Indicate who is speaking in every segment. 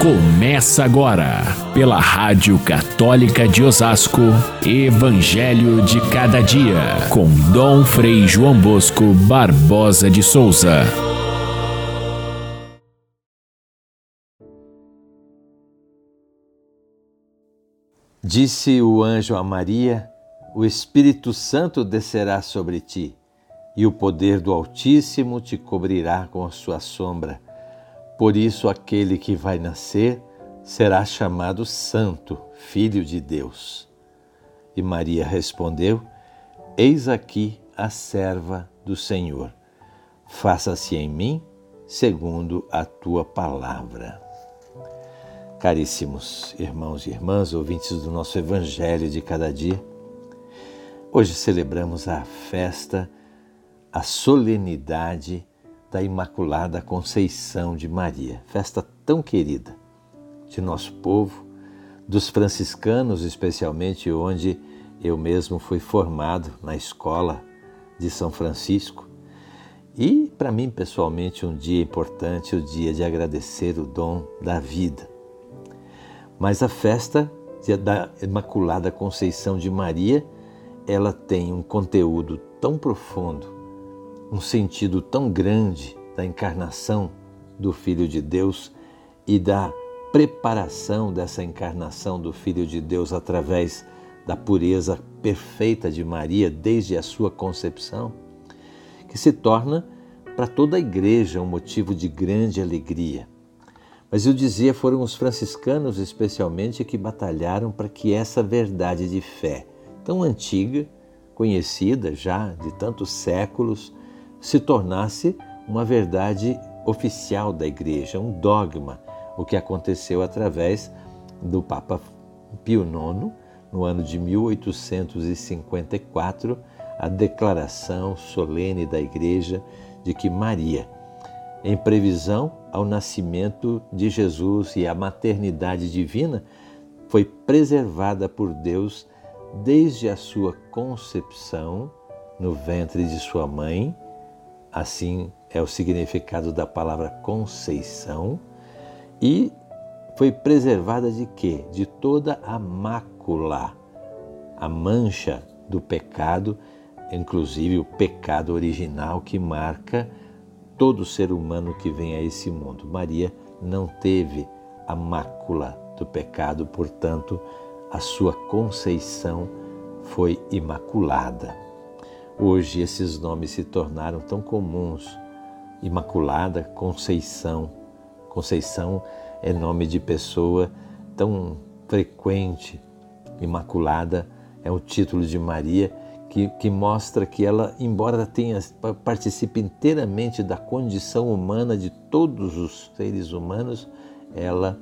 Speaker 1: Começa agora, pela Rádio Católica de Osasco, Evangelho de Cada Dia, com Dom Frei João Bosco Barbosa de Souza.
Speaker 2: Disse o anjo a Maria: O Espírito Santo descerá sobre ti, e o poder do Altíssimo te cobrirá com a sua sombra. Por isso, aquele que vai nascer será chamado Santo, Filho de Deus. E Maria respondeu: Eis aqui a serva do Senhor. Faça-se em mim segundo a tua palavra. Caríssimos irmãos e irmãs, ouvintes do nosso Evangelho de cada dia, hoje celebramos a festa, a solenidade da Imaculada Conceição de Maria, festa tão querida de nosso povo, dos franciscanos, especialmente onde eu mesmo fui formado na escola de São Francisco. E para mim, pessoalmente, um dia importante, o dia de agradecer o dom da vida. Mas a festa da Imaculada Conceição de Maria, ela tem um conteúdo tão profundo um sentido tão grande da encarnação do Filho de Deus e da preparação dessa encarnação do Filho de Deus através da pureza perfeita de Maria desde a sua concepção, que se torna para toda a igreja um motivo de grande alegria. Mas eu dizia, foram os franciscanos especialmente que batalharam para que essa verdade de fé, tão antiga, conhecida já de tantos séculos, se tornasse uma verdade oficial da Igreja, um dogma, o que aconteceu através do Papa Pio IX, no ano de 1854, a declaração solene da Igreja de que Maria, em previsão ao nascimento de Jesus e à maternidade divina, foi preservada por Deus desde a sua concepção no ventre de sua mãe assim é o significado da palavra conceição, e foi preservada de quê? De toda a mácula, a mancha do pecado, inclusive o pecado original que marca todo ser humano que vem a esse mundo. Maria não teve a mácula do pecado, portanto, a sua conceição foi imaculada. Hoje esses nomes se tornaram tão comuns. Imaculada Conceição. Conceição é nome de pessoa tão frequente. Imaculada é o título de Maria que, que mostra que ela, embora tenha participe inteiramente da condição humana de todos os seres humanos, ela,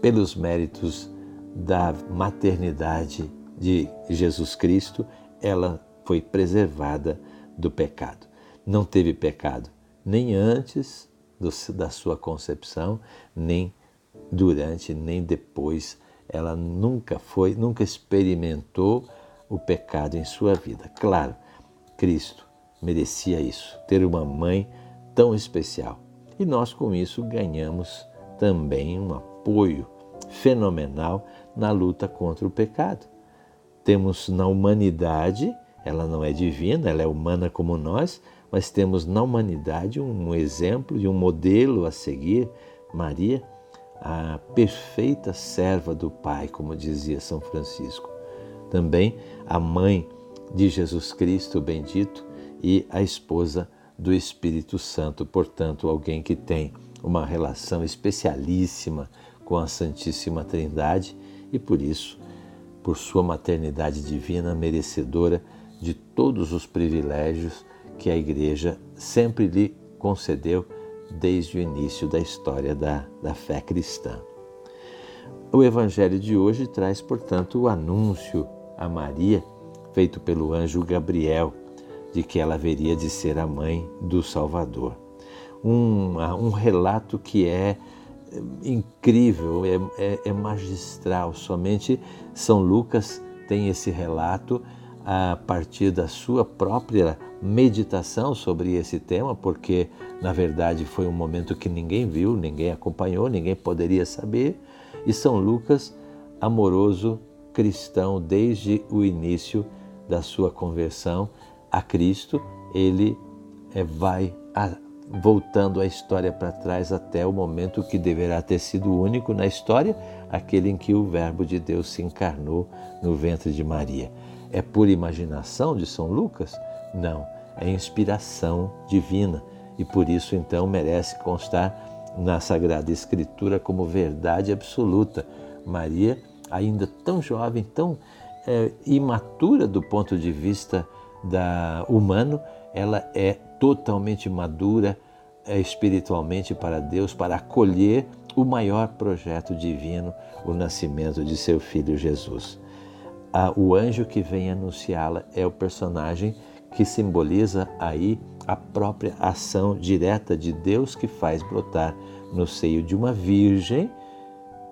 Speaker 2: pelos méritos da maternidade de Jesus Cristo, ela foi preservada do pecado. Não teve pecado nem antes do, da sua concepção, nem durante, nem depois. Ela nunca foi, nunca experimentou o pecado em sua vida. Claro, Cristo merecia isso, ter uma mãe tão especial. E nós com isso ganhamos também um apoio fenomenal na luta contra o pecado. Temos na humanidade ela não é divina, ela é humana como nós, mas temos na humanidade um exemplo e um modelo a seguir, Maria, a perfeita serva do Pai, como dizia São Francisco. Também a mãe de Jesus Cristo bendito e a esposa do Espírito Santo, portanto, alguém que tem uma relação especialíssima com a Santíssima Trindade e por isso, por sua maternidade divina, merecedora de todos os privilégios que a Igreja sempre lhe concedeu desde o início da história da, da fé cristã. O Evangelho de hoje traz, portanto, o anúncio a Maria, feito pelo anjo Gabriel, de que ela haveria de ser a mãe do Salvador. Um, um relato que é incrível, é, é, é magistral. Somente São Lucas tem esse relato a partir da sua própria meditação sobre esse tema, porque na verdade foi um momento que ninguém viu, ninguém acompanhou, ninguém poderia saber. E São Lucas, amoroso cristão desde o início da sua conversão a Cristo, ele é, vai voltando a história para trás até o momento que deverá ter sido único na história, aquele em que o Verbo de Deus se encarnou no ventre de Maria. É por imaginação de São Lucas? Não, é inspiração divina e por isso então merece constar na Sagrada Escritura como verdade absoluta. Maria, ainda tão jovem, tão é, imatura do ponto de vista da humano, ela é totalmente madura é, espiritualmente para Deus, para acolher o maior projeto divino, o nascimento de seu filho Jesus. O anjo que vem anunciá-la é o personagem que simboliza aí a própria ação direta de Deus que faz brotar no seio de uma virgem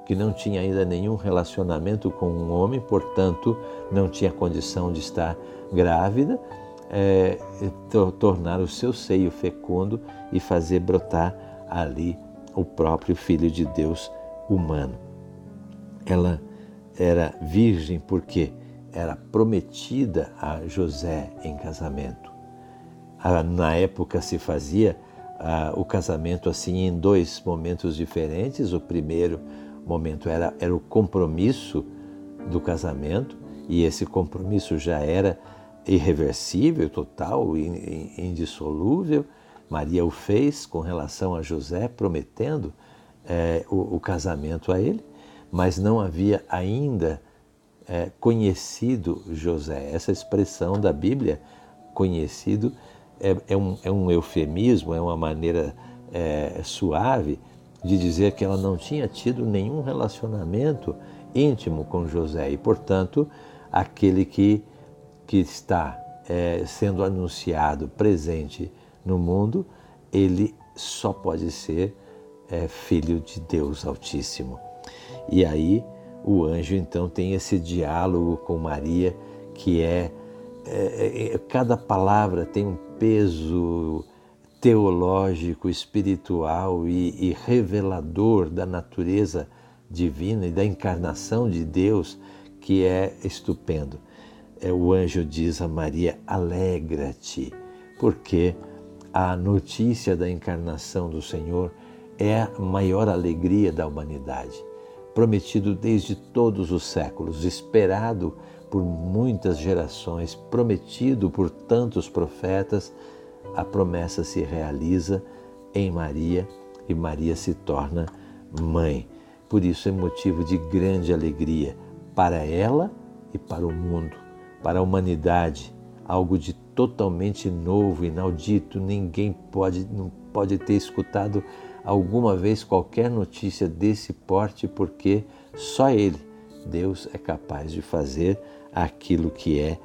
Speaker 2: que não tinha ainda nenhum relacionamento com um homem, portanto, não tinha condição de estar grávida, é, tornar o seu seio fecundo e fazer brotar ali o próprio Filho de Deus humano. Ela era virgem porque era prometida a José em casamento. Na época se fazia o casamento assim em dois momentos diferentes. O primeiro momento era, era o compromisso do casamento, e esse compromisso já era irreversível, total, indissolúvel. Maria o fez com relação a José, prometendo é, o, o, casamento a ele, mas não havia ainda é, conhecido José. Essa expressão da Bíblia, conhecido, é, é, um, é um, eufemismo, é uma maneira é, suave de dizer que ela não tinha tido nenhum relacionamento íntimo com José e, portanto, aquele que, que está é, sendo anunciado presente no mundo, ele só pode ser é, filho de Deus Altíssimo. E aí o anjo então tem esse diálogo com Maria que é, é, é cada palavra tem um peso teológico, espiritual e, e revelador da natureza divina e da encarnação de Deus que é estupendo. É, o anjo diz a Maria: alegra-te, porque a notícia da encarnação do Senhor é a maior alegria da humanidade. Prometido desde todos os séculos, esperado por muitas gerações, prometido por tantos profetas, a promessa se realiza em Maria e Maria se torna mãe. Por isso é motivo de grande alegria para ela e para o mundo, para a humanidade, algo de totalmente novo, inaudito. Ninguém pode, não pode ter escutado alguma vez qualquer notícia desse porte, porque só Ele, Deus, é capaz de fazer aquilo que é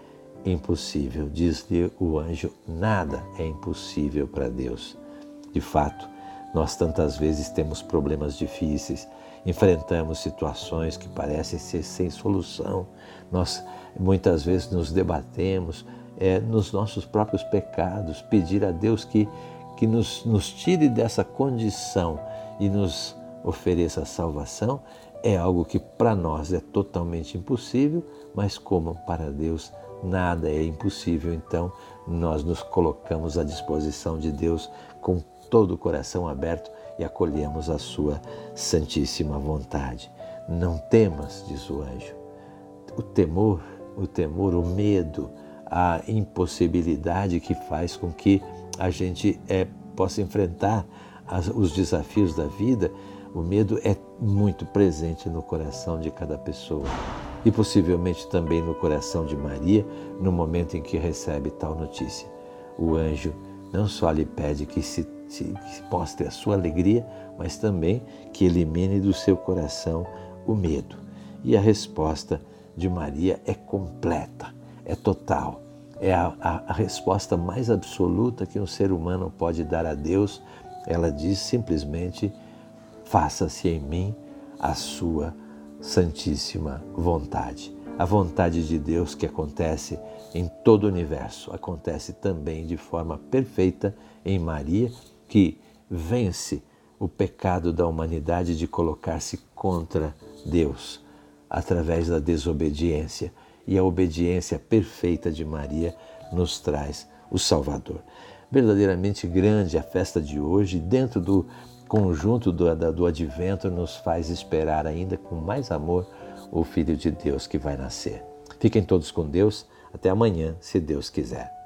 Speaker 2: impossível. Diz-lhe o anjo: nada é impossível para Deus. De fato, nós tantas vezes temos problemas difíceis, enfrentamos situações que parecem ser sem solução, nós muitas vezes nos debatemos é, nos nossos próprios pecados, pedir a Deus que, que nos, nos tire dessa condição e nos ofereça salvação, é algo que para nós é totalmente impossível, mas como para Deus nada é impossível, então nós nos colocamos à disposição de Deus com todo o coração aberto e acolhemos a sua santíssima vontade. Não temas, diz o anjo. O temor, o temor, o medo, a impossibilidade que faz com que a gente é, possa enfrentar as, os desafios da vida, o medo é muito presente no coração de cada pessoa e possivelmente também no coração de Maria no momento em que recebe tal notícia. O anjo não só lhe pede que se, que mostre a sua alegria, mas também que elimine do seu coração o medo. E a resposta de Maria é completa é total. É a, a, a resposta mais absoluta que um ser humano pode dar a Deus. Ela diz simplesmente: faça-se em mim a sua santíssima vontade. A vontade de Deus que acontece em todo o universo acontece também de forma perfeita em Maria, que vence o pecado da humanidade de colocar-se contra Deus através da desobediência. E a obediência perfeita de Maria nos traz o Salvador. Verdadeiramente grande a festa de hoje, dentro do conjunto do, do advento, nos faz esperar ainda com mais amor o Filho de Deus que vai nascer. Fiquem todos com Deus. Até amanhã, se Deus quiser.